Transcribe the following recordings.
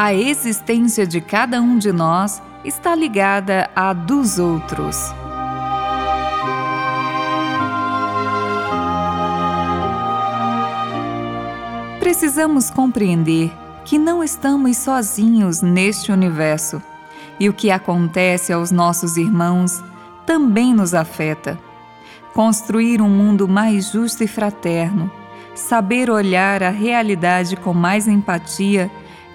a existência de cada um de nós está ligada à dos outros. Precisamos compreender que não estamos sozinhos neste universo e o que acontece aos nossos irmãos também nos afeta. Construir um mundo mais justo e fraterno, saber olhar a realidade com mais empatia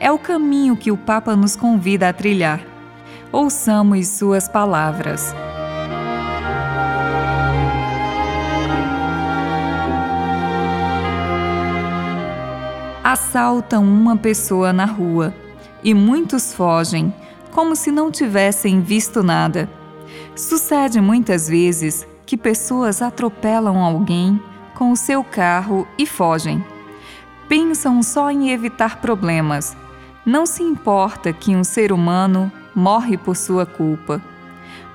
é o caminho que o Papa nos convida a trilhar. Ouçamos suas palavras. Assaltam uma pessoa na rua e muitos fogem, como se não tivessem visto nada. Sucede muitas vezes que pessoas atropelam alguém com o seu carro e fogem. Pensam só em evitar problemas não se importa que um ser humano morre por sua culpa.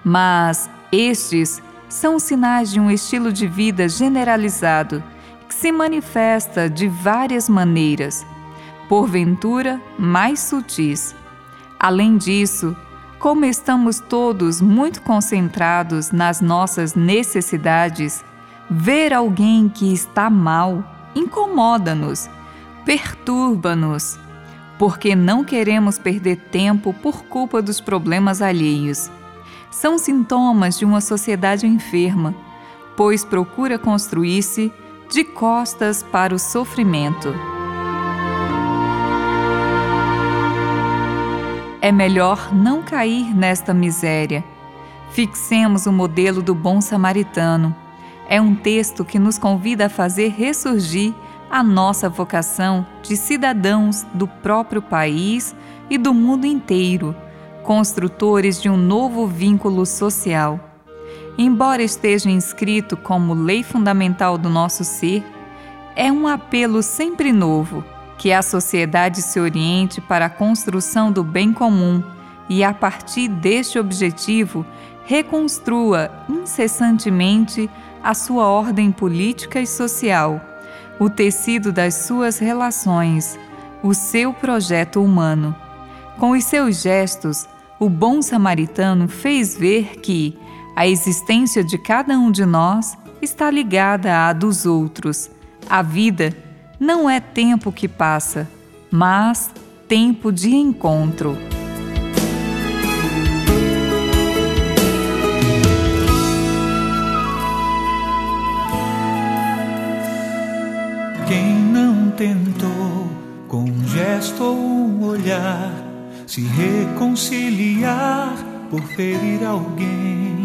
Mas estes são sinais de um estilo de vida generalizado que se manifesta de várias maneiras, porventura mais sutis. Além disso, como estamos todos muito concentrados nas nossas necessidades, ver alguém que está mal incomoda-nos, perturba-nos porque não queremos perder tempo por culpa dos problemas alheios. São sintomas de uma sociedade enferma, pois procura construir-se de costas para o sofrimento. É melhor não cair nesta miséria. Fixemos o modelo do bom samaritano. É um texto que nos convida a fazer ressurgir a nossa vocação de cidadãos do próprio país e do mundo inteiro, construtores de um novo vínculo social. Embora esteja inscrito como lei fundamental do nosso ser, é um apelo sempre novo que a sociedade se oriente para a construção do bem comum e, a partir deste objetivo, reconstrua incessantemente a sua ordem política e social o tecido das suas relações, o seu projeto humano. Com os seus gestos, o bom samaritano fez ver que a existência de cada um de nós está ligada à dos outros. A vida não é tempo que passa, mas tempo de encontro. Gesto ou um olhar, se reconciliar por ferir alguém.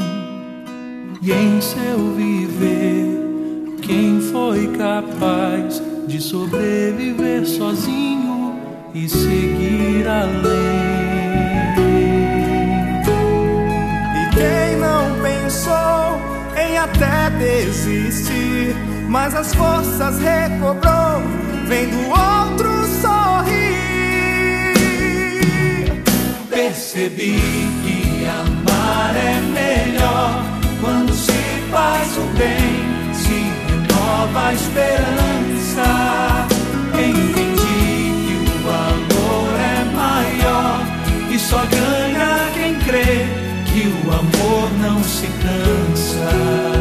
E em seu viver, quem foi capaz de sobreviver sozinho e seguir além? E quem não pensou em até desistir, mas as forças recobrou vendo outro Percebi que amar é melhor quando se faz o bem, se renova a esperança. Entendi que o valor é maior e só ganha quem crê que o amor não se cansa.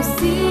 Apaixonado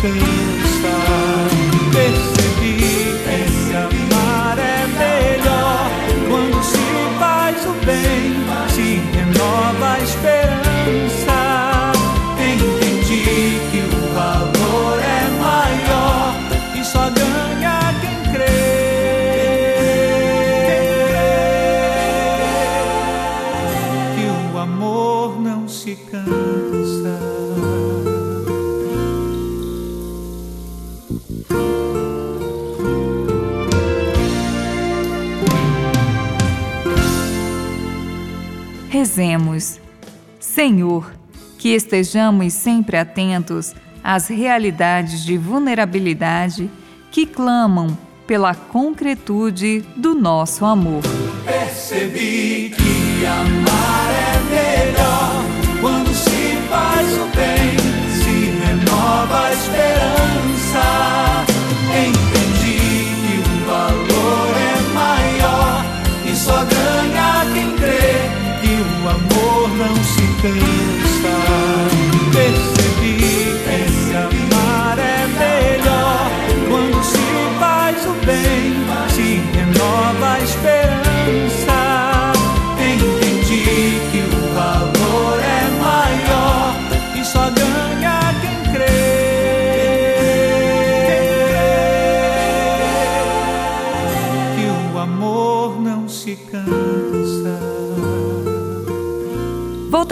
cansa. Rezemos. Senhor, que estejamos sempre atentos às realidades de vulnerabilidade que clamam pela concretude do nosso amor. Percebi que amar é se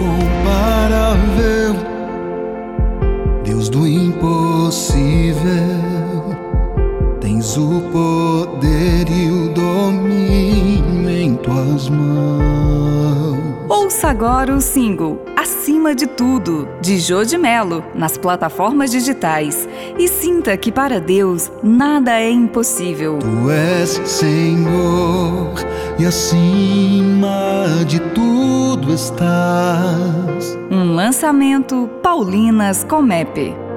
Incomparável, Deus do impossível, tens o poder e o domínio em tuas mãos. Ouça agora o single Acima de Tudo, de Jô de Melo, nas plataformas digitais. E sinta que para Deus nada é impossível. Tu és Senhor e acima de tudo estás. Um lançamento Paulinas Comep.